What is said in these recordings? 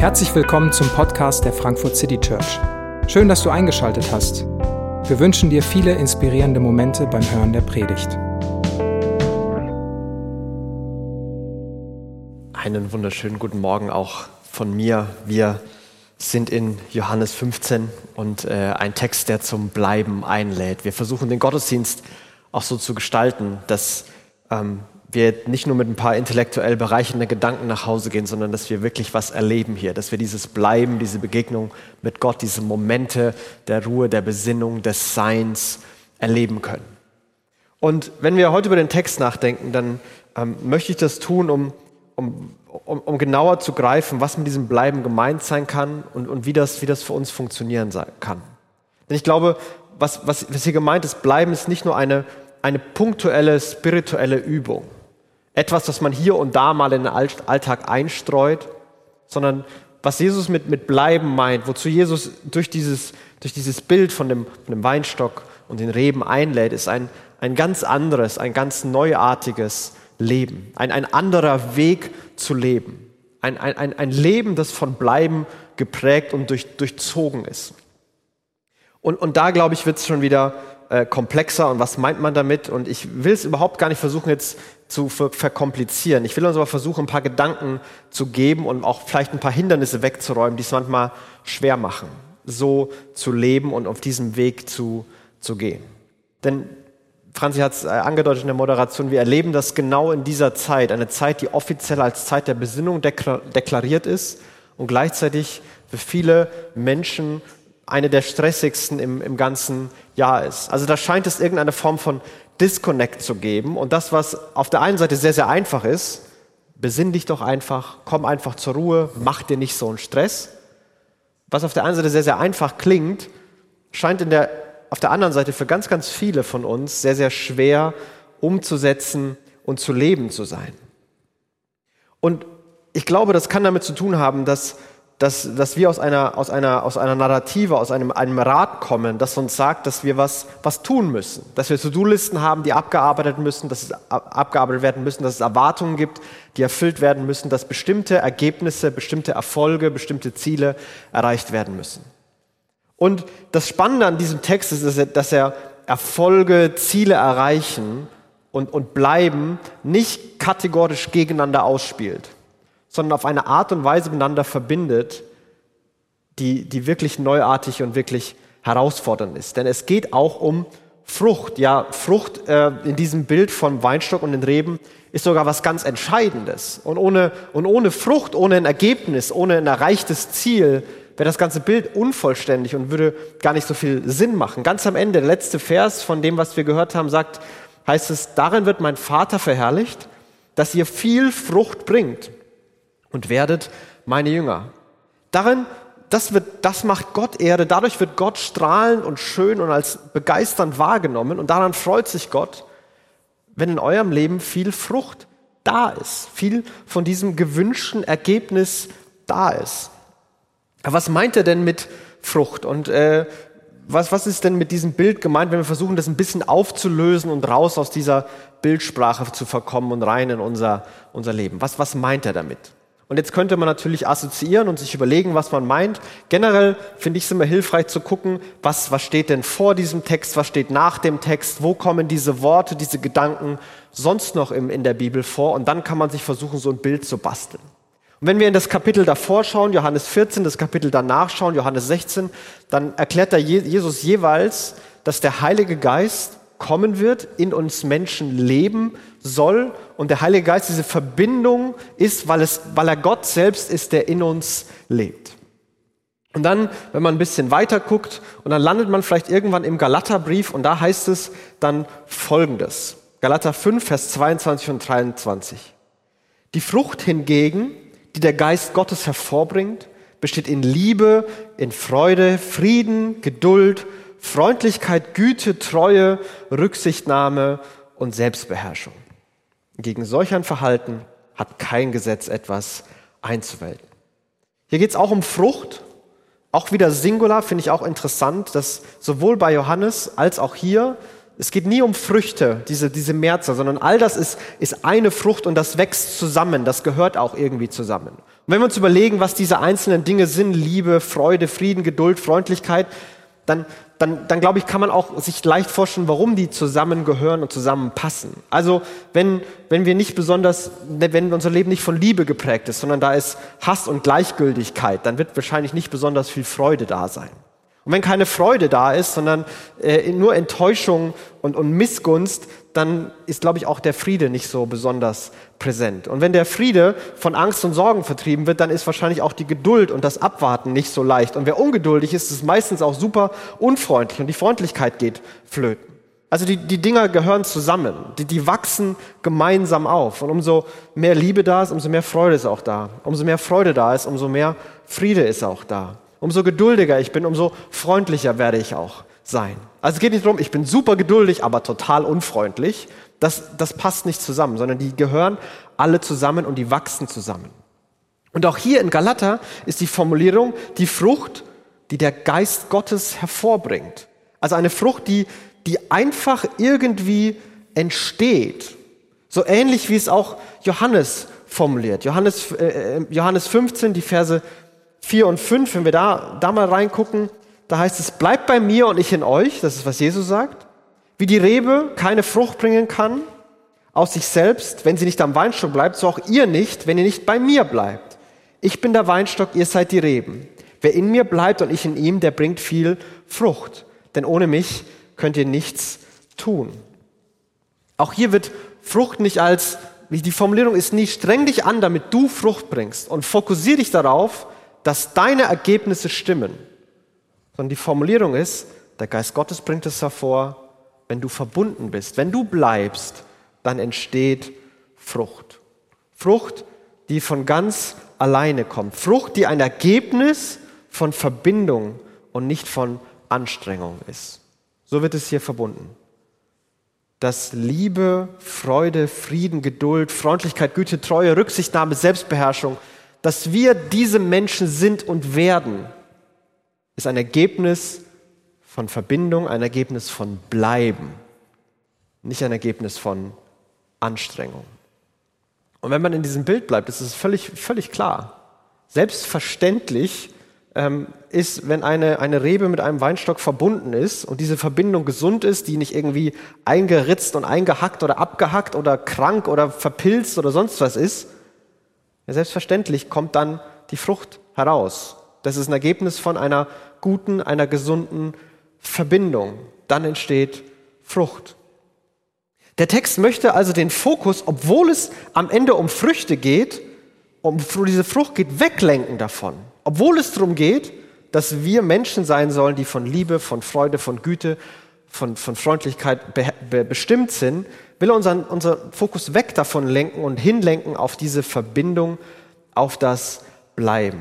Herzlich willkommen zum Podcast der Frankfurt City Church. Schön, dass du eingeschaltet hast. Wir wünschen dir viele inspirierende Momente beim Hören der Predigt. Einen wunderschönen guten Morgen auch von mir. Wir sind in Johannes 15 und äh, ein Text, der zum Bleiben einlädt. Wir versuchen den Gottesdienst auch so zu gestalten, dass ähm, wir nicht nur mit ein paar intellektuell bereichenden Gedanken nach Hause gehen, sondern dass wir wirklich was erleben hier, dass wir dieses Bleiben, diese Begegnung mit Gott, diese Momente der Ruhe, der Besinnung, des Seins erleben können. Und wenn wir heute über den Text nachdenken, dann ähm, möchte ich das tun, um, um, um, um, genauer zu greifen, was mit diesem Bleiben gemeint sein kann und, und wie, das, wie das für uns funktionieren kann. Denn ich glaube, was, was, was hier gemeint ist, Bleiben ist nicht nur eine, eine punktuelle spirituelle Übung etwas, das man hier und da mal in den Alltag einstreut, sondern was Jesus mit, mit Bleiben meint, wozu Jesus durch dieses, durch dieses Bild von dem, von dem Weinstock und den Reben einlädt, ist ein, ein ganz anderes, ein ganz neuartiges Leben, ein, ein anderer Weg zu leben. Ein, ein, ein Leben, das von Bleiben geprägt und durch, durchzogen ist. Und, und da, glaube ich, wird es schon wieder äh, komplexer und was meint man damit? Und ich will es überhaupt gar nicht versuchen, jetzt zu verkomplizieren. Ich will uns aber versuchen, ein paar Gedanken zu geben und auch vielleicht ein paar Hindernisse wegzuräumen, die es manchmal schwer machen, so zu leben und auf diesem Weg zu, zu gehen. Denn Franzi hat es äh, angedeutet in der Moderation, wir erleben das genau in dieser Zeit, eine Zeit, die offiziell als Zeit der Besinnung deklariert ist und gleichzeitig für viele Menschen eine der stressigsten im, im ganzen Jahr ist. Also da scheint es irgendeine Form von Disconnect zu geben. Und das, was auf der einen Seite sehr, sehr einfach ist, besinn dich doch einfach, komm einfach zur Ruhe, mach dir nicht so einen Stress. Was auf der einen Seite sehr, sehr einfach klingt, scheint in der, auf der anderen Seite für ganz, ganz viele von uns sehr, sehr schwer umzusetzen und zu leben zu sein. Und ich glaube, das kann damit zu tun haben, dass dass, dass wir aus einer, aus, einer, aus einer Narrative, aus einem, einem Rat kommen, das uns sagt, dass wir was, was tun müssen. Dass wir To-Do-Listen haben, die abgearbeitet müssen, dass es abgearbeitet werden müssen, dass es Erwartungen gibt, die erfüllt werden müssen, dass bestimmte Ergebnisse, bestimmte Erfolge, bestimmte Ziele erreicht werden müssen. Und das Spannende an diesem Text ist, dass er, dass er Erfolge, Ziele erreichen und, und bleiben nicht kategorisch gegeneinander ausspielt sondern auf eine Art und Weise miteinander verbindet, die, die wirklich neuartig und wirklich herausfordernd ist. Denn es geht auch um Frucht. Ja, Frucht äh, in diesem Bild von Weinstock und den Reben ist sogar was ganz Entscheidendes. Und ohne, und ohne Frucht, ohne ein Ergebnis, ohne ein erreichtes Ziel wäre das ganze Bild unvollständig und würde gar nicht so viel Sinn machen. Ganz am Ende, der letzte Vers von dem, was wir gehört haben, sagt, heißt es, darin wird mein Vater verherrlicht, dass ihr viel Frucht bringt und werdet meine Jünger. Darin, das, wird, das macht Gott Erde, dadurch wird Gott strahlend und schön und als begeisternd wahrgenommen und daran freut sich Gott, wenn in eurem Leben viel Frucht da ist, viel von diesem gewünschten Ergebnis da ist. Aber was meint er denn mit Frucht? Und äh, was, was ist denn mit diesem Bild gemeint, wenn wir versuchen, das ein bisschen aufzulösen und raus aus dieser Bildsprache zu verkommen und rein in unser, unser Leben? Was, was meint er damit? Und jetzt könnte man natürlich assoziieren und sich überlegen, was man meint. Generell finde ich es immer hilfreich zu gucken, was, was steht denn vor diesem Text, was steht nach dem Text, wo kommen diese Worte, diese Gedanken sonst noch im, in der Bibel vor. Und dann kann man sich versuchen, so ein Bild zu basteln. Und wenn wir in das Kapitel davor schauen, Johannes 14, das Kapitel danach schauen, Johannes 16, dann erklärt da Jesus jeweils, dass der Heilige Geist kommen wird, in uns Menschen leben soll und der Heilige Geist diese Verbindung ist, weil, es, weil er Gott selbst ist, der in uns lebt. Und dann, wenn man ein bisschen weiter guckt und dann landet man vielleicht irgendwann im Galaterbrief und da heißt es dann Folgendes. Galater 5, Vers 22 und 23. Die Frucht hingegen, die der Geist Gottes hervorbringt, besteht in Liebe, in Freude, Frieden, Geduld, Freundlichkeit, Güte, Treue, Rücksichtnahme und Selbstbeherrschung. Gegen solch ein Verhalten hat kein Gesetz etwas einzuwenden. Hier geht es auch um Frucht, auch wieder Singular, finde ich auch interessant, dass sowohl bei Johannes als auch hier, es geht nie um Früchte, diese, diese Mehrzahl, sondern all das ist, ist eine Frucht und das wächst zusammen, das gehört auch irgendwie zusammen. Und wenn wir uns überlegen, was diese einzelnen Dinge sind, Liebe, Freude, Frieden, Geduld, Freundlichkeit, dann, dann, dann glaube ich, kann man auch sich leicht vorstellen, warum die zusammengehören und zusammenpassen. Also wenn, wenn wir nicht besonders, wenn unser Leben nicht von Liebe geprägt ist, sondern da ist Hass und Gleichgültigkeit, dann wird wahrscheinlich nicht besonders viel Freude da sein. Und wenn keine Freude da ist, sondern äh, nur Enttäuschung und, und Missgunst, dann ist, glaube ich, auch der Friede nicht so besonders präsent. Und wenn der Friede von Angst und Sorgen vertrieben wird, dann ist wahrscheinlich auch die Geduld und das Abwarten nicht so leicht. Und wer ungeduldig ist, ist meistens auch super unfreundlich und die Freundlichkeit geht flöten. Also die, die Dinger gehören zusammen, die, die wachsen gemeinsam auf. Und umso mehr Liebe da ist, umso mehr Freude ist auch da. Umso mehr Freude da ist, umso mehr Friede ist auch da. Umso geduldiger ich bin, umso freundlicher werde ich auch sein. Also es geht nicht darum, ich bin super geduldig, aber total unfreundlich. Das, das passt nicht zusammen, sondern die gehören alle zusammen und die wachsen zusammen. Und auch hier in Galater ist die Formulierung die Frucht, die der Geist Gottes hervorbringt. Also eine Frucht, die, die einfach irgendwie entsteht. So ähnlich wie es auch Johannes formuliert. Johannes, äh, äh Johannes 15, die Verse 4 und 5, wenn wir da, da mal reingucken, da heißt es, bleibt bei mir und ich in euch, das ist, was Jesus sagt. Wie die Rebe keine Frucht bringen kann aus sich selbst, wenn sie nicht am Weinstock bleibt, so auch ihr nicht, wenn ihr nicht bei mir bleibt. Ich bin der Weinstock, ihr seid die Reben. Wer in mir bleibt und ich in ihm, der bringt viel Frucht. Denn ohne mich könnt ihr nichts tun. Auch hier wird Frucht nicht als, die Formulierung ist nie, streng dich an, damit du Frucht bringst und fokussier dich darauf, dass deine Ergebnisse stimmen, sondern die Formulierung ist, der Geist Gottes bringt es hervor, wenn du verbunden bist, wenn du bleibst, dann entsteht Frucht. Frucht, die von ganz alleine kommt. Frucht, die ein Ergebnis von Verbindung und nicht von Anstrengung ist. So wird es hier verbunden. Dass Liebe, Freude, Frieden, Geduld, Freundlichkeit, Güte, Treue, Rücksichtnahme, Selbstbeherrschung dass wir diese Menschen sind und werden, ist ein Ergebnis von Verbindung, ein Ergebnis von Bleiben, nicht ein Ergebnis von Anstrengung. Und wenn man in diesem Bild bleibt, ist es völlig, völlig klar. Selbstverständlich ähm, ist, wenn eine, eine Rebe mit einem Weinstock verbunden ist und diese Verbindung gesund ist, die nicht irgendwie eingeritzt und eingehackt oder abgehackt oder krank oder verpilzt oder sonst was ist, selbstverständlich kommt dann die Frucht heraus. Das ist ein Ergebnis von einer guten, einer gesunden Verbindung. Dann entsteht Frucht. Der Text möchte also den Fokus, obwohl es am Ende um Früchte geht, um diese Frucht geht, weglenken davon. Obwohl es darum geht, dass wir Menschen sein sollen, die von Liebe, von Freude, von Güte, von, von Freundlichkeit be, be, bestimmt sind, will er unseren, unseren Fokus weg davon lenken und hinlenken auf diese Verbindung, auf das Bleiben.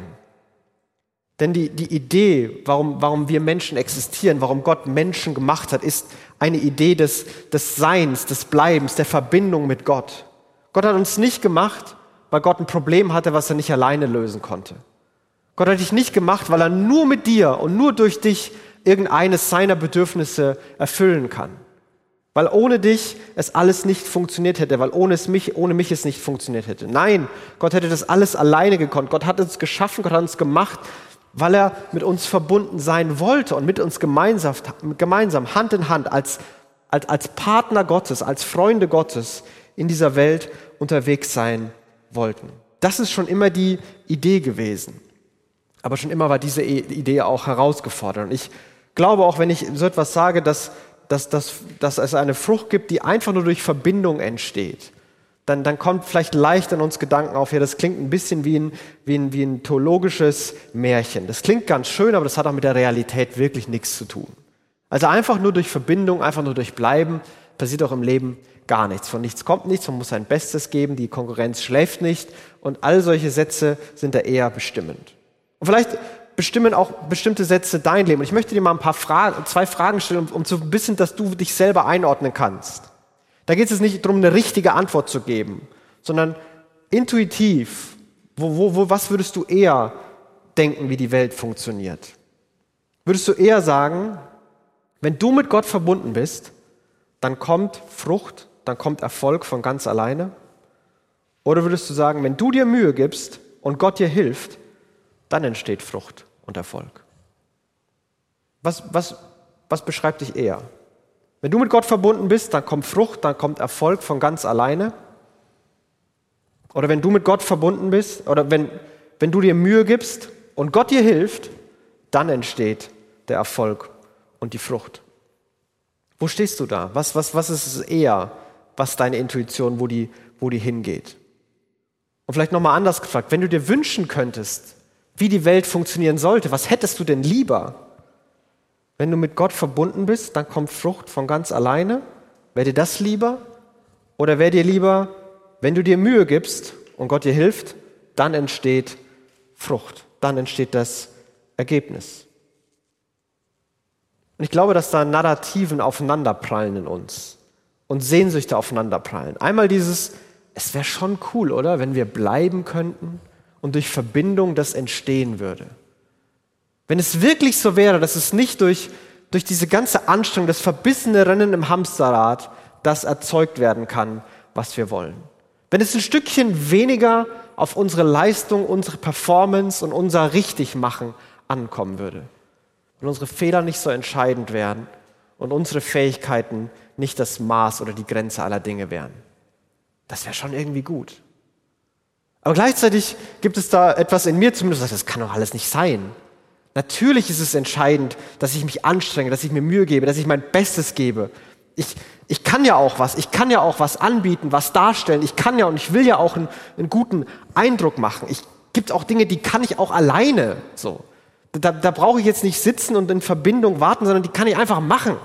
Denn die, die Idee, warum, warum wir Menschen existieren, warum Gott Menschen gemacht hat, ist eine Idee des, des Seins, des Bleibens, der Verbindung mit Gott. Gott hat uns nicht gemacht, weil Gott ein Problem hatte, was er nicht alleine lösen konnte. Gott hat dich nicht gemacht, weil er nur mit dir und nur durch dich irgendeines seiner Bedürfnisse erfüllen kann. Weil ohne dich es alles nicht funktioniert hätte, weil ohne, es mich, ohne mich es nicht funktioniert hätte. Nein, Gott hätte das alles alleine gekonnt. Gott hat uns geschaffen, Gott hat uns gemacht, weil er mit uns verbunden sein wollte und mit uns gemeinsam, gemeinsam Hand in Hand, als, als, als Partner Gottes, als Freunde Gottes in dieser Welt unterwegs sein wollten. Das ist schon immer die Idee gewesen. Aber schon immer war diese Idee auch herausgefordert. Und ich glaube auch, wenn ich so etwas sage, dass dass, dass, dass es eine Frucht gibt, die einfach nur durch Verbindung entsteht, dann, dann kommt vielleicht leicht in uns Gedanken auf, ja, das klingt ein bisschen wie ein, wie, ein, wie ein theologisches Märchen. Das klingt ganz schön, aber das hat auch mit der Realität wirklich nichts zu tun. Also einfach nur durch Verbindung, einfach nur durch Bleiben passiert auch im Leben gar nichts. Von nichts kommt nichts, man muss sein Bestes geben, die Konkurrenz schläft nicht und all solche Sätze sind da eher bestimmend. Und vielleicht bestimmen auch bestimmte Sätze dein Leben. Und ich möchte dir mal ein paar Fragen, zwei Fragen stellen, um, um ein bisschen, dass du dich selber einordnen kannst. Da geht es nicht darum, eine richtige Antwort zu geben, sondern intuitiv, wo, wo, wo, was würdest du eher denken, wie die Welt funktioniert? Würdest du eher sagen, wenn du mit Gott verbunden bist, dann kommt Frucht, dann kommt Erfolg von ganz alleine? Oder würdest du sagen, wenn du dir Mühe gibst, und Gott dir hilft, dann entsteht Frucht und Erfolg. Was, was, was beschreibt dich eher? Wenn du mit Gott verbunden bist, dann kommt Frucht, dann kommt Erfolg von ganz alleine. Oder wenn du mit Gott verbunden bist, oder wenn, wenn du dir Mühe gibst und Gott dir hilft, dann entsteht der Erfolg und die Frucht. Wo stehst du da? Was, was, was ist es eher, was deine Intuition, wo die, wo die hingeht? Und vielleicht nochmal anders gefragt, wenn du dir wünschen könntest, wie die Welt funktionieren sollte, was hättest du denn lieber? Wenn du mit Gott verbunden bist, dann kommt Frucht von ganz alleine. Wäre dir das lieber? Oder wäre dir lieber, wenn du dir Mühe gibst und Gott dir hilft, dann entsteht Frucht, dann entsteht das Ergebnis. Und ich glaube, dass da Narrativen aufeinanderprallen in uns und Sehnsüchte aufeinanderprallen. Einmal dieses, es wäre schon cool, oder, wenn wir bleiben könnten und durch Verbindung das entstehen würde. Wenn es wirklich so wäre, dass es nicht durch, durch diese ganze Anstrengung, das verbissene Rennen im Hamsterrad, das erzeugt werden kann, was wir wollen. Wenn es ein Stückchen weniger auf unsere Leistung, unsere Performance und unser Richtigmachen ankommen würde. Wenn unsere Fehler nicht so entscheidend wären und unsere Fähigkeiten nicht das Maß oder die Grenze aller Dinge wären. Das wäre schon irgendwie gut. Aber gleichzeitig gibt es da etwas in mir zumindest, das, kann doch alles nicht sein. Natürlich ist es entscheidend, dass ich mich anstrenge, dass ich mir Mühe gebe, dass ich mein Bestes gebe. Ich, ich kann ja auch was, ich kann ja auch was anbieten, was darstellen. Ich kann ja und ich will ja auch einen, einen guten Eindruck machen. Ich gibt auch Dinge, die kann ich auch alleine. So. Da, da brauche ich jetzt nicht sitzen und in Verbindung warten, sondern die kann ich einfach machen.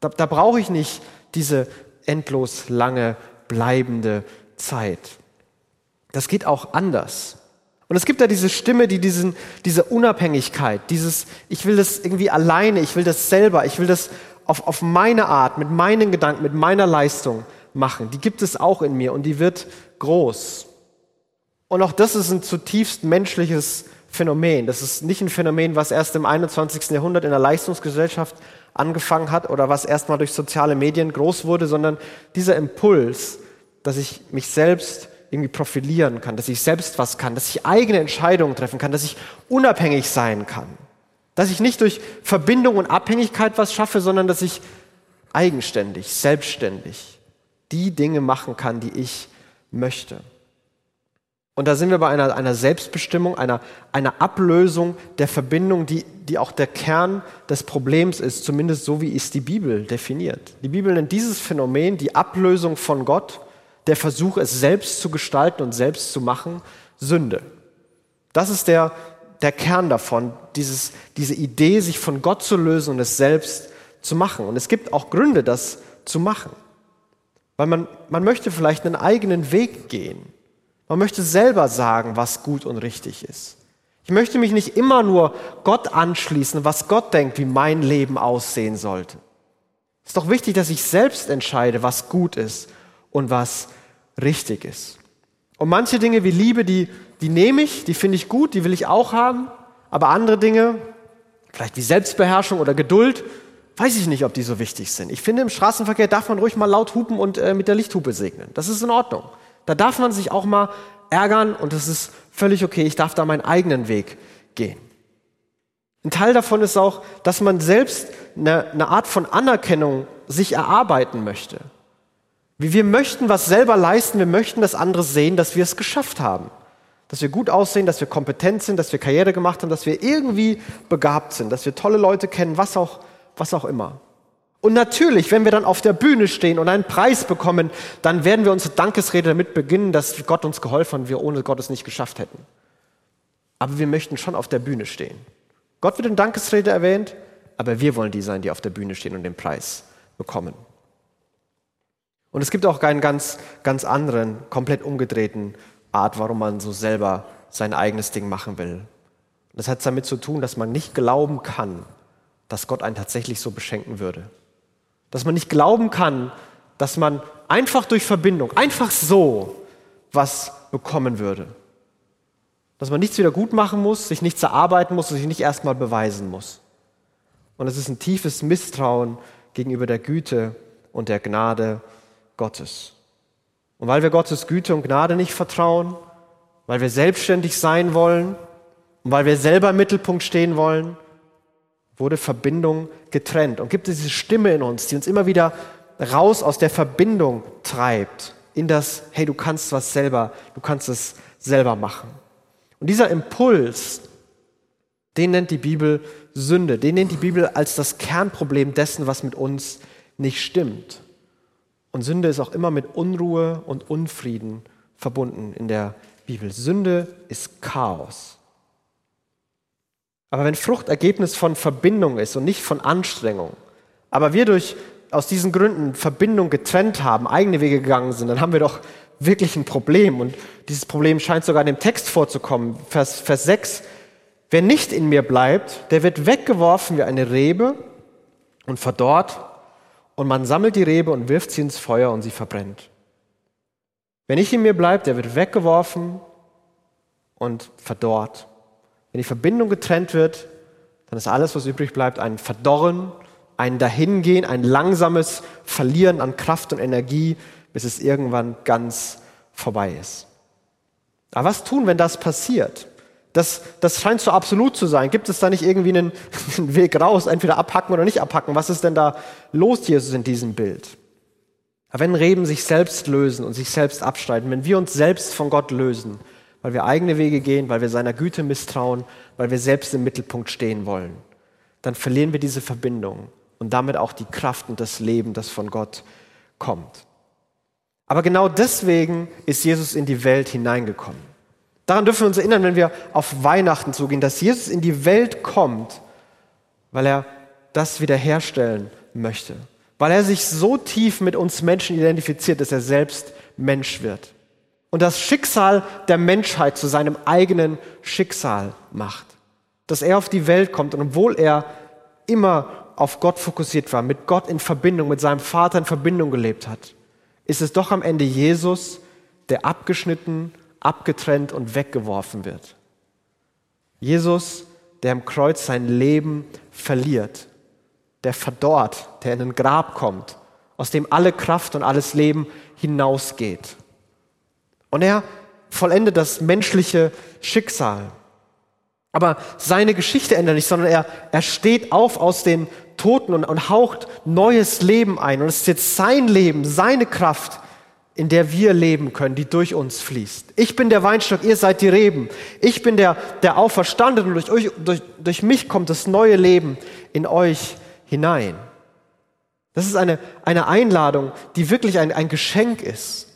Da, da brauche ich nicht diese endlos lange bleibende Zeit. Das geht auch anders. Und es gibt da diese Stimme, die diesen, diese Unabhängigkeit, dieses, ich will das irgendwie alleine, ich will das selber, ich will das auf, auf meine Art, mit meinen Gedanken, mit meiner Leistung machen. Die gibt es auch in mir und die wird groß. Und auch das ist ein zutiefst menschliches Phänomen. Das ist nicht ein Phänomen, was erst im 21. Jahrhundert in der Leistungsgesellschaft angefangen hat oder was erst mal durch soziale Medien groß wurde, sondern dieser Impuls, dass ich mich selbst irgendwie profilieren kann, dass ich selbst was kann, dass ich eigene Entscheidungen treffen kann, dass ich unabhängig sein kann. Dass ich nicht durch Verbindung und Abhängigkeit was schaffe, sondern dass ich eigenständig, selbstständig die Dinge machen kann, die ich möchte. Und da sind wir bei einer, einer Selbstbestimmung, einer, einer Ablösung der Verbindung, die, die auch der Kern des Problems ist, zumindest so wie es die Bibel definiert. Die Bibel nennt dieses Phänomen die Ablösung von Gott, der Versuch, es selbst zu gestalten und selbst zu machen, Sünde. Das ist der, der Kern davon, dieses, diese Idee, sich von Gott zu lösen und es selbst zu machen. Und es gibt auch Gründe, das zu machen. Weil man, man möchte vielleicht einen eigenen Weg gehen. Man möchte selber sagen, was gut und richtig ist. Ich möchte mich nicht immer nur Gott anschließen, was Gott denkt, wie mein Leben aussehen sollte. Es ist doch wichtig, dass ich selbst entscheide, was gut ist und was richtig ist. Und manche Dinge wie Liebe, die, die nehme ich, die finde ich gut, die will ich auch haben. Aber andere Dinge, vielleicht wie Selbstbeherrschung oder Geduld, weiß ich nicht, ob die so wichtig sind. Ich finde, im Straßenverkehr darf man ruhig mal laut hupen und äh, mit der Lichthupe segnen. Das ist in Ordnung. Da darf man sich auch mal ärgern und das ist völlig okay. Ich darf da meinen eigenen Weg gehen. Ein Teil davon ist auch, dass man selbst eine, eine Art von Anerkennung sich erarbeiten möchte. Wie wir möchten was selber leisten, wir möchten, dass andere sehen, dass wir es geschafft haben. Dass wir gut aussehen, dass wir kompetent sind, dass wir Karriere gemacht haben, dass wir irgendwie begabt sind, dass wir tolle Leute kennen, was auch, was auch immer. Und natürlich, wenn wir dann auf der Bühne stehen und einen Preis bekommen, dann werden wir unsere Dankesrede damit beginnen, dass Gott uns geholfen hat und wir ohne Gott es nicht geschafft hätten. Aber wir möchten schon auf der Bühne stehen. Gott wird in Dankesrede erwähnt, aber wir wollen die sein, die auf der Bühne stehen und den Preis bekommen. Und es gibt auch einen ganz, ganz anderen, komplett umgedrehten Art, warum man so selber sein eigenes Ding machen will. Das hat damit zu tun, dass man nicht glauben kann, dass Gott einen tatsächlich so beschenken würde. Dass man nicht glauben kann, dass man einfach durch Verbindung, einfach so was bekommen würde. Dass man nichts wieder gut machen muss, sich nichts erarbeiten muss und sich nicht erstmal beweisen muss. Und es ist ein tiefes Misstrauen gegenüber der Güte und der Gnade Gottes. Und weil wir Gottes Güte und Gnade nicht vertrauen, weil wir selbstständig sein wollen und weil wir selber im Mittelpunkt stehen wollen, wurde Verbindung getrennt. Und gibt es diese Stimme in uns, die uns immer wieder raus aus der Verbindung treibt, in das, hey, du kannst was selber, du kannst es selber machen. Und dieser Impuls, den nennt die Bibel Sünde, den nennt die Bibel als das Kernproblem dessen, was mit uns nicht stimmt. Und Sünde ist auch immer mit Unruhe und Unfrieden verbunden in der Bibel. Sünde ist Chaos. Aber wenn Frucht Ergebnis von Verbindung ist und nicht von Anstrengung, aber wir durch aus diesen Gründen Verbindung getrennt haben, eigene Wege gegangen sind, dann haben wir doch wirklich ein Problem. Und dieses Problem scheint sogar in dem Text vorzukommen. Vers, Vers 6. Wer nicht in mir bleibt, der wird weggeworfen wie eine Rebe und verdorrt. Und man sammelt die Rebe und wirft sie ins Feuer und sie verbrennt. Wer nicht in mir bleibt, der wird weggeworfen und verdorrt. Wenn die Verbindung getrennt wird, dann ist alles, was übrig bleibt, ein Verdorren, ein Dahingehen, ein langsames Verlieren an Kraft und Energie, bis es irgendwann ganz vorbei ist. Aber was tun, wenn das passiert? Das, das scheint so absolut zu sein. Gibt es da nicht irgendwie einen, einen Weg raus, entweder abhacken oder nicht abhacken? Was ist denn da los, Jesus, in diesem Bild? Aber wenn Reben sich selbst lösen und sich selbst abstreiten, wenn wir uns selbst von Gott lösen, weil wir eigene Wege gehen, weil wir seiner Güte misstrauen, weil wir selbst im Mittelpunkt stehen wollen, dann verlieren wir diese Verbindung und damit auch die Kraft und das Leben, das von Gott kommt. Aber genau deswegen ist Jesus in die Welt hineingekommen. Daran dürfen wir uns erinnern, wenn wir auf Weihnachten zugehen, dass Jesus in die Welt kommt, weil er das wiederherstellen möchte. Weil er sich so tief mit uns Menschen identifiziert, dass er selbst Mensch wird und das Schicksal der Menschheit zu seinem eigenen Schicksal macht. Dass er auf die Welt kommt und obwohl er immer auf Gott fokussiert war, mit Gott in Verbindung, mit seinem Vater in Verbindung gelebt hat, ist es doch am Ende Jesus, der abgeschnitten, abgetrennt und weggeworfen wird. Jesus, der im Kreuz sein Leben verliert, der verdorrt, der in ein Grab kommt, aus dem alle Kraft und alles Leben hinausgeht. Und er vollendet das menschliche Schicksal. Aber seine Geschichte ändert nicht, sondern er, er steht auf aus den Toten und, und haucht neues Leben ein. Und es ist jetzt sein Leben, seine Kraft, in der wir leben können, die durch uns fließt. Ich bin der Weinstock, ihr seid die Reben. Ich bin der, der Auferstandene und durch, euch, durch, durch mich kommt das neue Leben in euch hinein. Das ist eine, eine Einladung, die wirklich ein, ein Geschenk ist.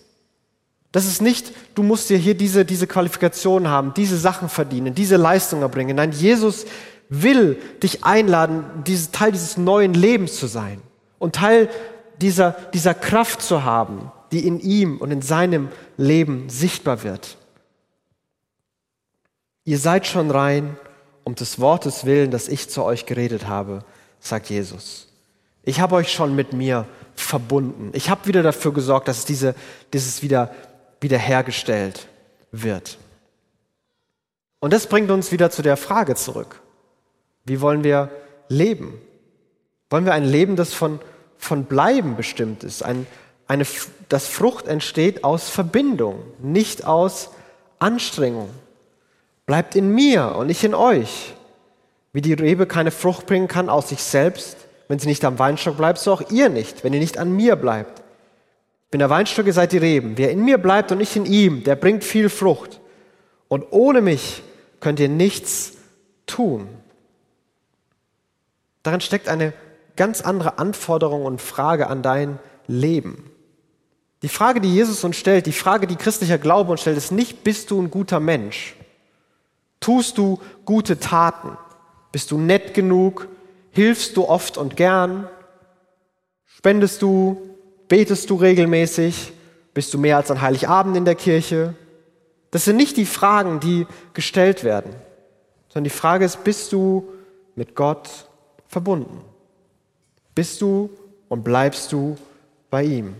Das ist nicht, du musst dir hier diese, diese Qualifikation haben, diese Sachen verdienen, diese Leistung erbringen. Nein, Jesus will dich einladen, dieses, Teil dieses neuen Lebens zu sein und Teil dieser, dieser Kraft zu haben, die in ihm und in seinem Leben sichtbar wird. Ihr seid schon rein um des Wortes willen, das ich zu euch geredet habe, sagt Jesus. Ich habe euch schon mit mir verbunden. Ich habe wieder dafür gesorgt, dass diese, dieses wieder wiederhergestellt wird. Und das bringt uns wieder zu der Frage zurück. Wie wollen wir leben? Wollen wir ein Leben, das von, von Bleiben bestimmt ist? Ein, eine, das Frucht entsteht aus Verbindung, nicht aus Anstrengung. Bleibt in mir und nicht in euch. Wie die Rebe keine Frucht bringen kann aus sich selbst, wenn sie nicht am Weinstock bleibt, so auch ihr nicht, wenn ihr nicht an mir bleibt bin der Weinstock, ihr seid die Reben. Wer in mir bleibt und ich in ihm, der bringt viel Frucht. Und ohne mich könnt ihr nichts tun. Darin steckt eine ganz andere Anforderung und Frage an dein Leben. Die Frage, die Jesus uns stellt, die Frage, die christlicher Glaube uns stellt, ist nicht, bist du ein guter Mensch? Tust du gute Taten? Bist du nett genug? Hilfst du oft und gern? Spendest du Betest du regelmäßig? Bist du mehr als an Heiligabend in der Kirche? Das sind nicht die Fragen, die gestellt werden, sondern die Frage ist, bist du mit Gott verbunden? Bist du und bleibst du bei ihm?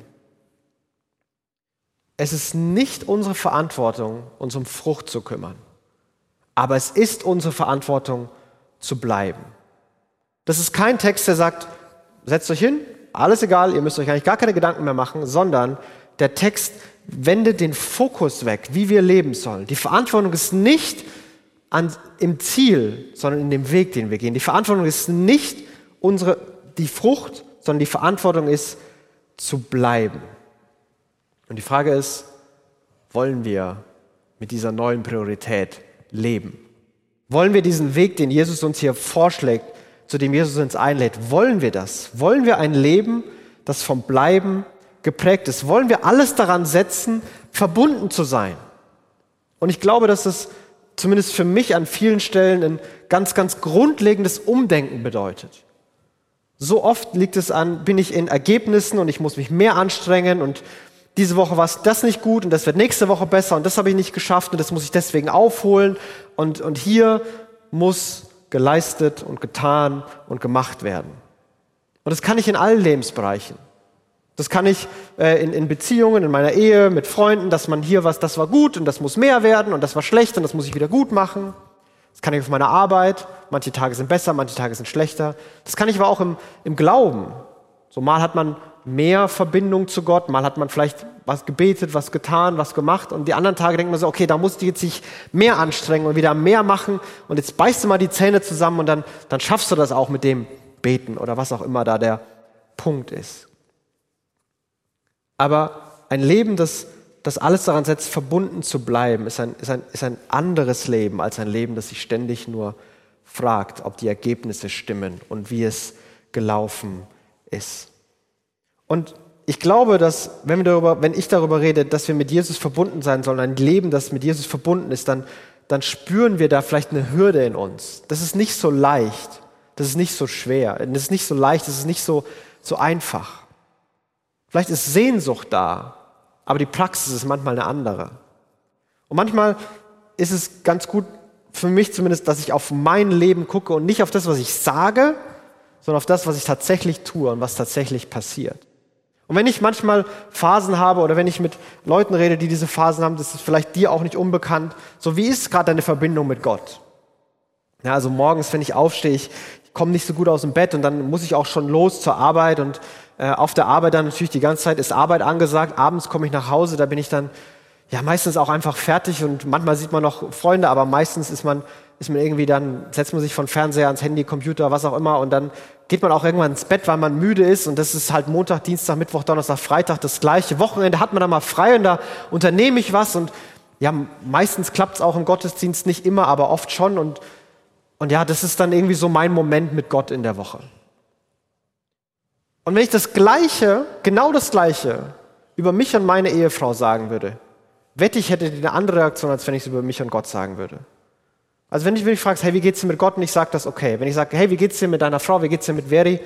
Es ist nicht unsere Verantwortung, uns um Frucht zu kümmern, aber es ist unsere Verantwortung zu bleiben. Das ist kein Text, der sagt, setzt euch hin, alles egal, ihr müsst euch eigentlich gar keine Gedanken mehr machen, sondern der Text wendet den Fokus weg, wie wir leben sollen. Die Verantwortung ist nicht an, im Ziel, sondern in dem Weg, den wir gehen. Die Verantwortung ist nicht unsere, die Frucht, sondern die Verantwortung ist zu bleiben. Und die Frage ist, wollen wir mit dieser neuen Priorität leben? Wollen wir diesen Weg, den Jesus uns hier vorschlägt, zu dem Jesus uns einlädt, wollen wir das? Wollen wir ein Leben, das vom Bleiben geprägt ist? Wollen wir alles daran setzen, verbunden zu sein? Und ich glaube, dass es zumindest für mich an vielen Stellen ein ganz, ganz grundlegendes Umdenken bedeutet. So oft liegt es an, bin ich in Ergebnissen und ich muss mich mehr anstrengen und diese Woche war es das nicht gut und das wird nächste Woche besser und das habe ich nicht geschafft und das muss ich deswegen aufholen und, und hier muss geleistet und getan und gemacht werden. Und das kann ich in allen Lebensbereichen. Das kann ich äh, in, in Beziehungen, in meiner Ehe, mit Freunden, dass man hier was, das war gut und das muss mehr werden und das war schlecht und das muss ich wieder gut machen. Das kann ich auf meiner Arbeit. Manche Tage sind besser, manche Tage sind schlechter. Das kann ich aber auch im, im Glauben. So mal hat man mehr Verbindung zu Gott, mal hat man vielleicht was gebetet, was getan, was gemacht und die anderen Tage denkt man so, okay, da musst du jetzt sich mehr anstrengen und wieder mehr machen und jetzt beißt du mal die Zähne zusammen und dann, dann schaffst du das auch mit dem Beten oder was auch immer da der Punkt ist. Aber ein Leben, das, das alles daran setzt, verbunden zu bleiben, ist ein, ist, ein, ist ein anderes Leben als ein Leben, das sich ständig nur fragt, ob die Ergebnisse stimmen und wie es gelaufen ist. Und ich glaube, dass wenn, wir darüber, wenn ich darüber rede, dass wir mit Jesus verbunden sein sollen, ein Leben, das mit Jesus verbunden ist, dann, dann spüren wir da vielleicht eine Hürde in uns. Das ist nicht so leicht, das ist nicht so schwer, das ist nicht so leicht, das ist nicht so, so einfach. Vielleicht ist Sehnsucht da, aber die Praxis ist manchmal eine andere. Und manchmal ist es ganz gut, für mich zumindest, dass ich auf mein Leben gucke und nicht auf das, was ich sage, sondern auf das, was ich tatsächlich tue und was tatsächlich passiert. Und wenn ich manchmal Phasen habe oder wenn ich mit Leuten rede, die diese Phasen haben, das ist vielleicht dir auch nicht unbekannt. So, wie ist gerade deine Verbindung mit Gott? Ja, also morgens, wenn ich aufstehe, ich, komme nicht so gut aus dem Bett und dann muss ich auch schon los zur Arbeit und äh, auf der Arbeit dann natürlich die ganze Zeit ist Arbeit angesagt. Abends komme ich nach Hause, da bin ich dann ja meistens auch einfach fertig und manchmal sieht man noch Freunde, aber meistens ist man ist man irgendwie dann, setzt man sich von Fernseher ans Handy, Computer, was auch immer und dann geht man auch irgendwann ins Bett, weil man müde ist und das ist halt Montag, Dienstag, Mittwoch, Donnerstag, Freitag das gleiche. Wochenende hat man dann mal frei und da unternehme ich was und ja, meistens klappt es auch im Gottesdienst, nicht immer, aber oft schon und, und ja, das ist dann irgendwie so mein Moment mit Gott in der Woche. Und wenn ich das Gleiche, genau das Gleiche über mich und meine Ehefrau sagen würde, wette ich, hätte eine andere Reaktion, als wenn ich es über mich und Gott sagen würde. Also wenn du mich fragst, hey, wie geht's dir mit Gott? Und ich sage das, okay. Wenn ich sage, hey, wie geht's dir mit deiner Frau? Wie geht's dir mit Veri?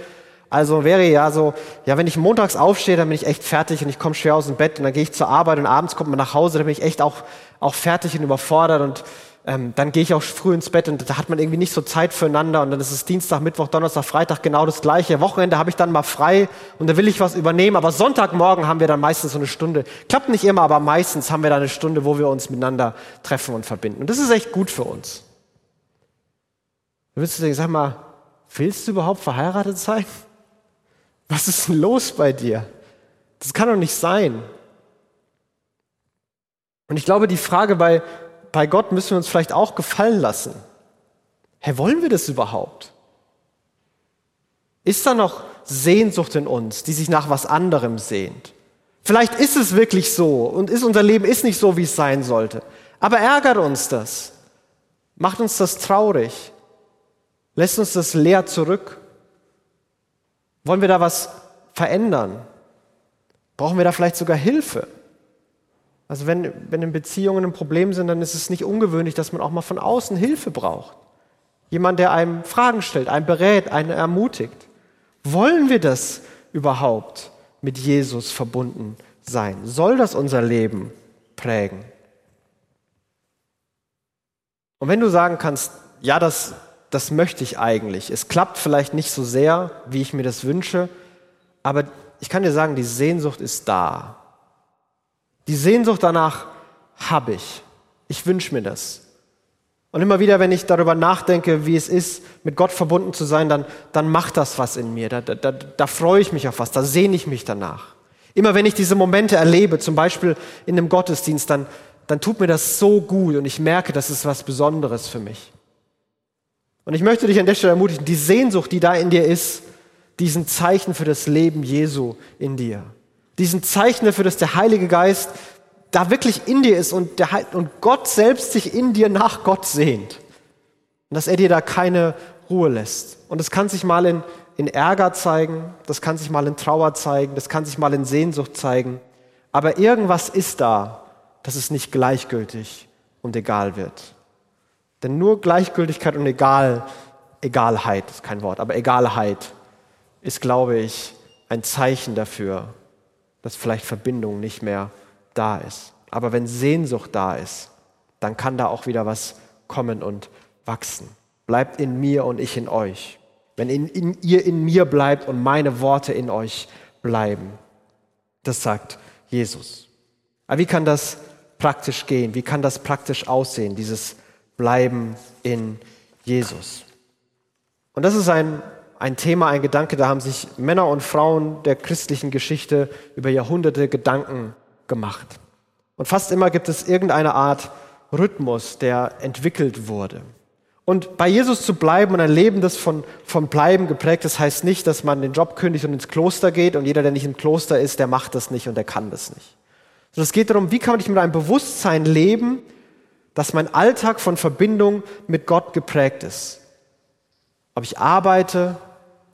Also Veri, ja so, ja, wenn ich montags aufstehe, dann bin ich echt fertig und ich komme schwer aus dem Bett und dann gehe ich zur Arbeit und abends kommt man nach Hause, dann bin ich echt auch, auch fertig und überfordert und ähm, dann gehe ich auch früh ins Bett und da hat man irgendwie nicht so Zeit füreinander und dann ist es Dienstag, Mittwoch, Donnerstag, Freitag genau das gleiche. Wochenende habe ich dann mal frei und da will ich was übernehmen, aber Sonntagmorgen haben wir dann meistens so eine Stunde. Klappt nicht immer, aber meistens haben wir da eine Stunde, wo wir uns miteinander treffen und verbinden. Und das ist echt gut für uns. Dann würdest du denken, sag mal, willst du überhaupt verheiratet sein? Was ist denn los bei dir? Das kann doch nicht sein. Und ich glaube, die Frage bei, bei Gott müssen wir uns vielleicht auch gefallen lassen. Hey, wollen wir das überhaupt? Ist da noch Sehnsucht in uns, die sich nach was anderem sehnt? Vielleicht ist es wirklich so und ist unser Leben ist nicht so, wie es sein sollte. Aber ärgert uns das? Macht uns das traurig? Lässt uns das leer zurück? Wollen wir da was verändern? Brauchen wir da vielleicht sogar Hilfe? Also wenn, wenn in Beziehungen ein Problem sind, dann ist es nicht ungewöhnlich, dass man auch mal von außen Hilfe braucht. Jemand, der einem Fragen stellt, einen berät, einen ermutigt. Wollen wir das überhaupt mit Jesus verbunden sein? Soll das unser Leben prägen? Und wenn du sagen kannst, ja, das das möchte ich eigentlich. Es klappt vielleicht nicht so sehr, wie ich mir das wünsche, aber ich kann dir sagen, die Sehnsucht ist da. Die Sehnsucht danach habe ich. Ich wünsche mir das. Und immer wieder, wenn ich darüber nachdenke, wie es ist, mit Gott verbunden zu sein, dann, dann macht das was in mir. Da, da, da, freue ich mich auf was, da sehne ich mich danach. Immer wenn ich diese Momente erlebe, zum Beispiel in einem Gottesdienst, dann, dann tut mir das so gut und ich merke, das ist was Besonderes für mich. Und ich möchte dich an der Stelle ermutigen, die Sehnsucht, die da in dir ist, diesen Zeichen für das Leben Jesu in dir. Diesen Zeichen dafür, dass der Heilige Geist da wirklich in dir ist und, der, und Gott selbst sich in dir nach Gott sehnt. Und dass er dir da keine Ruhe lässt. Und das kann sich mal in, in Ärger zeigen, das kann sich mal in Trauer zeigen, das kann sich mal in Sehnsucht zeigen. Aber irgendwas ist da, dass es nicht gleichgültig und egal wird. Denn nur Gleichgültigkeit und Egal, Egalheit ist kein Wort, aber Egalheit ist, glaube ich, ein Zeichen dafür, dass vielleicht Verbindung nicht mehr da ist. Aber wenn Sehnsucht da ist, dann kann da auch wieder was kommen und wachsen. Bleibt in mir und ich in euch. Wenn in, in, ihr in mir bleibt und meine Worte in euch bleiben. Das sagt Jesus. Aber wie kann das praktisch gehen? Wie kann das praktisch aussehen, dieses Bleiben in Jesus? Und das ist ein, ein Thema, ein Gedanke, da haben sich Männer und Frauen der christlichen Geschichte über Jahrhunderte Gedanken gemacht. Und fast immer gibt es irgendeine Art Rhythmus, der entwickelt wurde. Und bei Jesus zu bleiben und ein Leben, das von, von Bleiben geprägt ist, heißt nicht, dass man den Job kündigt und ins Kloster geht und jeder, der nicht im Kloster ist, der macht das nicht und der kann das nicht. Sondern es geht darum, wie kann ich mit einem Bewusstsein leben, dass mein Alltag von Verbindung mit Gott geprägt ist. Ob ich arbeite,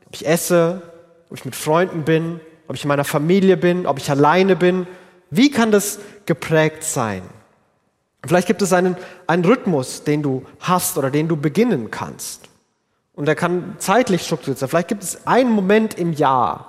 ob ich esse, ob ich mit Freunden bin, ob ich in meiner Familie bin, ob ich alleine bin. Wie kann das geprägt sein? Vielleicht gibt es einen, einen Rhythmus, den du hast oder den du beginnen kannst. Und der kann zeitlich strukturiert sein. Vielleicht gibt es einen Moment im Jahr,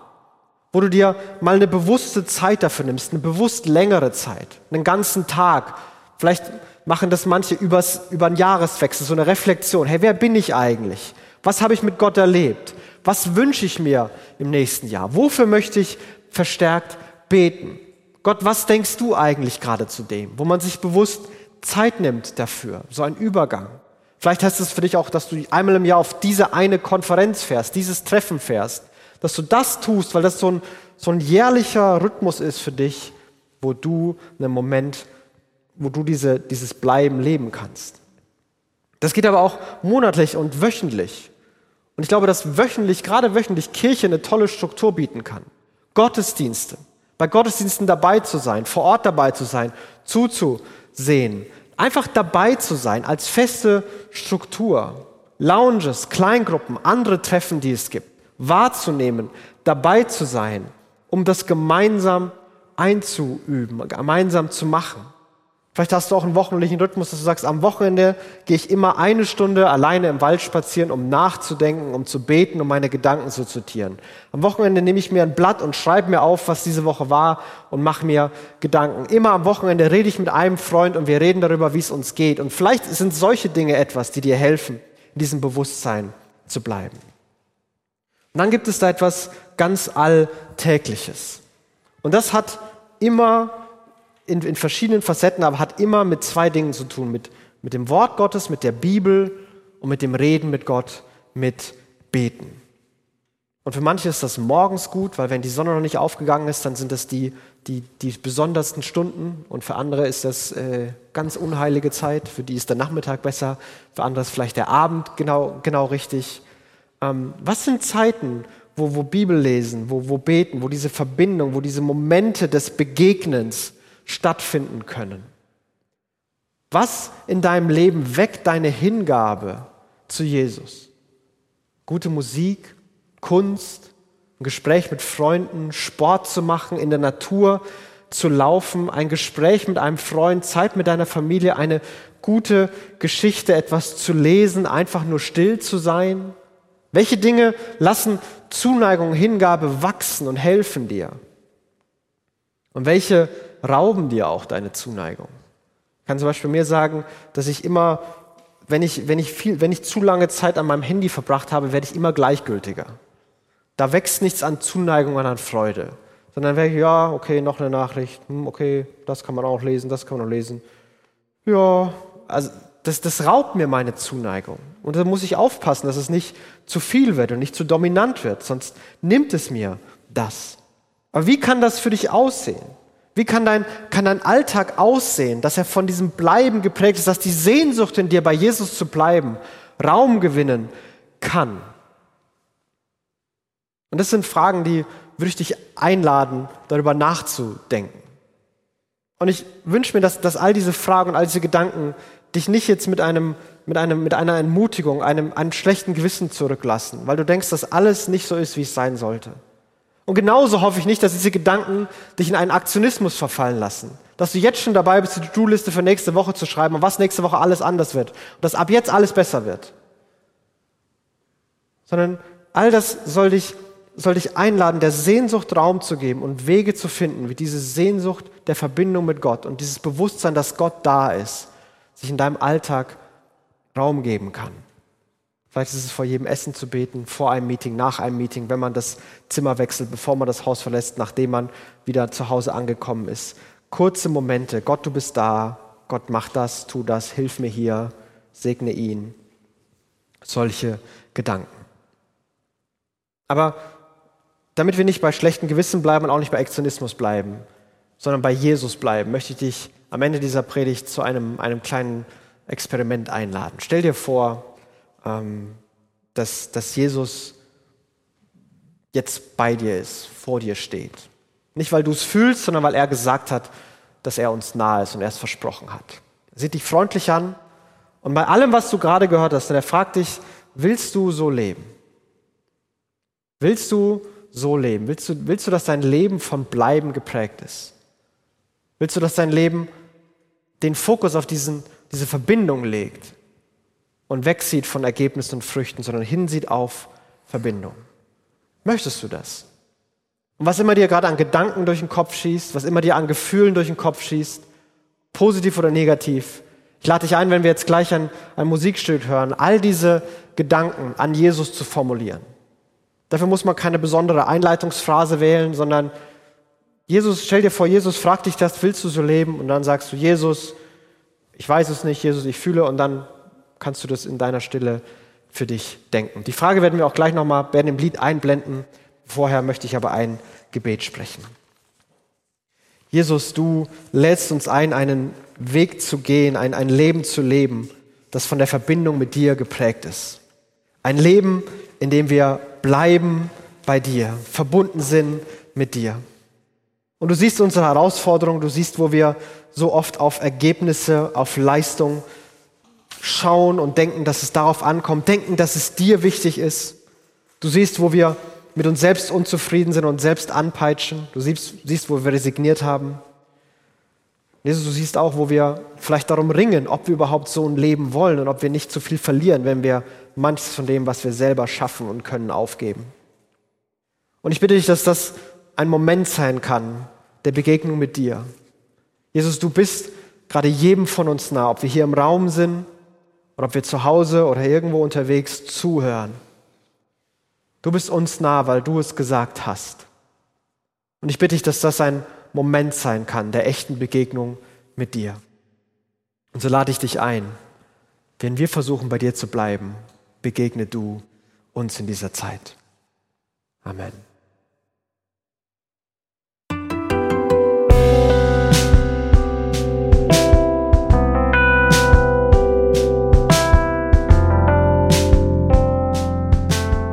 wo du dir mal eine bewusste Zeit dafür nimmst, eine bewusst längere Zeit, einen ganzen Tag. Vielleicht machen das manche übers, über einen Jahreswechsel, so eine Reflexion. Hey, wer bin ich eigentlich? Was habe ich mit Gott erlebt? Was wünsche ich mir im nächsten Jahr? Wofür möchte ich verstärkt beten? Gott, was denkst du eigentlich gerade zu dem? Wo man sich bewusst Zeit nimmt dafür, so ein Übergang. Vielleicht heißt es für dich auch, dass du einmal im Jahr auf diese eine Konferenz fährst, dieses Treffen fährst, dass du das tust, weil das so ein, so ein jährlicher Rhythmus ist für dich, wo du einen Moment, wo du diese, dieses Bleiben leben kannst. Das geht aber auch monatlich und wöchentlich. Und ich glaube, dass wöchentlich, gerade wöchentlich Kirche eine tolle Struktur bieten kann. Gottesdienste, bei Gottesdiensten dabei zu sein, vor Ort dabei zu sein, zuzu, sehen. Einfach dabei zu sein als feste Struktur. Lounges, Kleingruppen, andere Treffen, die es gibt, wahrzunehmen, dabei zu sein, um das gemeinsam einzuüben, gemeinsam zu machen. Vielleicht hast du auch einen wochenlichen Rhythmus, dass du sagst, am Wochenende gehe ich immer eine Stunde alleine im Wald spazieren, um nachzudenken, um zu beten, um meine Gedanken zu sortieren. Am Wochenende nehme ich mir ein Blatt und schreibe mir auf, was diese Woche war und mache mir Gedanken. Immer am Wochenende rede ich mit einem Freund und wir reden darüber, wie es uns geht. Und vielleicht sind solche Dinge etwas, die dir helfen, in diesem Bewusstsein zu bleiben. Und dann gibt es da etwas ganz Alltägliches. Und das hat immer in, in verschiedenen Facetten, aber hat immer mit zwei Dingen zu tun. Mit, mit dem Wort Gottes, mit der Bibel und mit dem Reden mit Gott, mit Beten. Und für manche ist das morgens gut, weil wenn die Sonne noch nicht aufgegangen ist, dann sind das die, die, die besondersten Stunden. Und für andere ist das äh, ganz unheilige Zeit. Für die ist der Nachmittag besser. Für andere ist vielleicht der Abend genau, genau richtig. Ähm, was sind Zeiten, wo, wo Bibel lesen, wo, wo beten, wo diese Verbindung, wo diese Momente des Begegnens stattfinden können. Was in deinem Leben weckt deine Hingabe zu Jesus? Gute Musik, Kunst, ein Gespräch mit Freunden, Sport zu machen, in der Natur zu laufen, ein Gespräch mit einem Freund, Zeit mit deiner Familie, eine gute Geschichte, etwas zu lesen, einfach nur still zu sein? Welche Dinge lassen Zuneigung, Hingabe wachsen und helfen dir? Und welche rauben dir auch deine Zuneigung. Ich kann zum Beispiel mir sagen, dass ich immer, wenn ich, wenn ich, viel, wenn ich zu lange Zeit an meinem Handy verbracht habe, werde ich immer gleichgültiger. Da wächst nichts an Zuneigung und an Freude. Sondern werde ich, ja, okay, noch eine Nachricht, hm, okay, das kann man auch lesen, das kann man auch lesen. Ja, also das, das raubt mir meine Zuneigung. Und da muss ich aufpassen, dass es nicht zu viel wird und nicht zu dominant wird, sonst nimmt es mir das. Aber wie kann das für dich aussehen? Wie kann dein, kann dein Alltag aussehen, dass er von diesem Bleiben geprägt ist, dass die Sehnsucht in dir, bei Jesus zu bleiben, Raum gewinnen kann? Und das sind Fragen, die würde ich dich einladen, darüber nachzudenken. Und ich wünsche mir, dass, dass all diese Fragen und all diese Gedanken dich nicht jetzt mit einem, mit einem, mit einer Entmutigung, einem, einem schlechten Gewissen zurücklassen, weil du denkst, dass alles nicht so ist, wie es sein sollte. Und genauso hoffe ich nicht, dass diese Gedanken dich in einen Aktionismus verfallen lassen. Dass du jetzt schon dabei bist, die To-Do-Liste für nächste Woche zu schreiben und was nächste Woche alles anders wird. Und dass ab jetzt alles besser wird. Sondern all das soll dich, soll dich einladen, der Sehnsucht Raum zu geben und Wege zu finden, wie diese Sehnsucht der Verbindung mit Gott und dieses Bewusstsein, dass Gott da ist, sich in deinem Alltag Raum geben kann. Vielleicht ist es vor jedem Essen zu beten, vor einem Meeting, nach einem Meeting, wenn man das Zimmer wechselt, bevor man das Haus verlässt, nachdem man wieder zu Hause angekommen ist. Kurze Momente, Gott, du bist da, Gott, mach das, tu das, hilf mir hier, segne ihn. Solche Gedanken. Aber damit wir nicht bei schlechtem Gewissen bleiben und auch nicht bei Ektionismus bleiben, sondern bei Jesus bleiben, möchte ich dich am Ende dieser Predigt zu einem, einem kleinen Experiment einladen. Stell dir vor, ähm, dass, dass Jesus jetzt bei dir ist, vor dir steht. Nicht, weil du es fühlst, sondern weil er gesagt hat, dass er uns nahe ist und er es versprochen hat. Er sieht dich freundlich an und bei allem, was du gerade gehört hast, er fragt dich, willst du so leben? Willst du so leben? Willst du, willst du, dass dein Leben von Bleiben geprägt ist? Willst du, dass dein Leben den Fokus auf diesen, diese Verbindung legt? Und wegsieht von Ergebnissen und Früchten, sondern hinsieht auf Verbindung. Möchtest du das? Und was immer dir gerade an Gedanken durch den Kopf schießt, was immer dir an Gefühlen durch den Kopf schießt, positiv oder negativ, ich lade dich ein, wenn wir jetzt gleich ein, ein Musikstück hören, all diese Gedanken an Jesus zu formulieren. Dafür muss man keine besondere Einleitungsphrase wählen, sondern Jesus, stell dir vor, Jesus fragt dich das, willst du so leben? Und dann sagst du, Jesus, ich weiß es nicht, Jesus, ich fühle, und dann kannst du das in deiner Stille für dich denken. Die Frage werden wir auch gleich nochmal werden im Lied einblenden. Vorher möchte ich aber ein Gebet sprechen. Jesus, du lädst uns ein, einen Weg zu gehen, ein, ein Leben zu leben, das von der Verbindung mit dir geprägt ist. Ein Leben, in dem wir bleiben bei dir, verbunden sind mit dir. Und du siehst unsere Herausforderung, du siehst, wo wir so oft auf Ergebnisse, auf Leistung schauen und denken, dass es darauf ankommt, denken, dass es dir wichtig ist. Du siehst, wo wir mit uns selbst unzufrieden sind und selbst anpeitschen. Du siehst, siehst, wo wir resigniert haben. Jesus, du siehst auch, wo wir vielleicht darum ringen, ob wir überhaupt so ein Leben wollen und ob wir nicht zu viel verlieren, wenn wir manches von dem, was wir selber schaffen und können, aufgeben. Und ich bitte dich, dass das ein Moment sein kann der Begegnung mit dir. Jesus, du bist gerade jedem von uns nah, ob wir hier im Raum sind oder ob wir zu Hause oder irgendwo unterwegs zuhören. Du bist uns nah, weil du es gesagt hast. Und ich bitte dich, dass das ein Moment sein kann der echten Begegnung mit dir. Und so lade ich dich ein, wenn wir versuchen, bei dir zu bleiben, begegne du uns in dieser Zeit. Amen.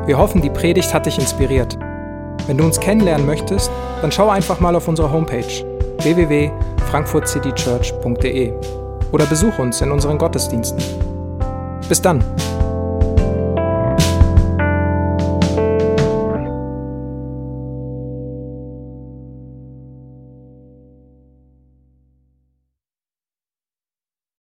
Wir hoffen, die Predigt hat dich inspiriert. Wenn du uns kennenlernen möchtest, dann schau einfach mal auf unsere Homepage www.frankfurtcitychurch.de oder besuch uns in unseren Gottesdiensten. Bis dann!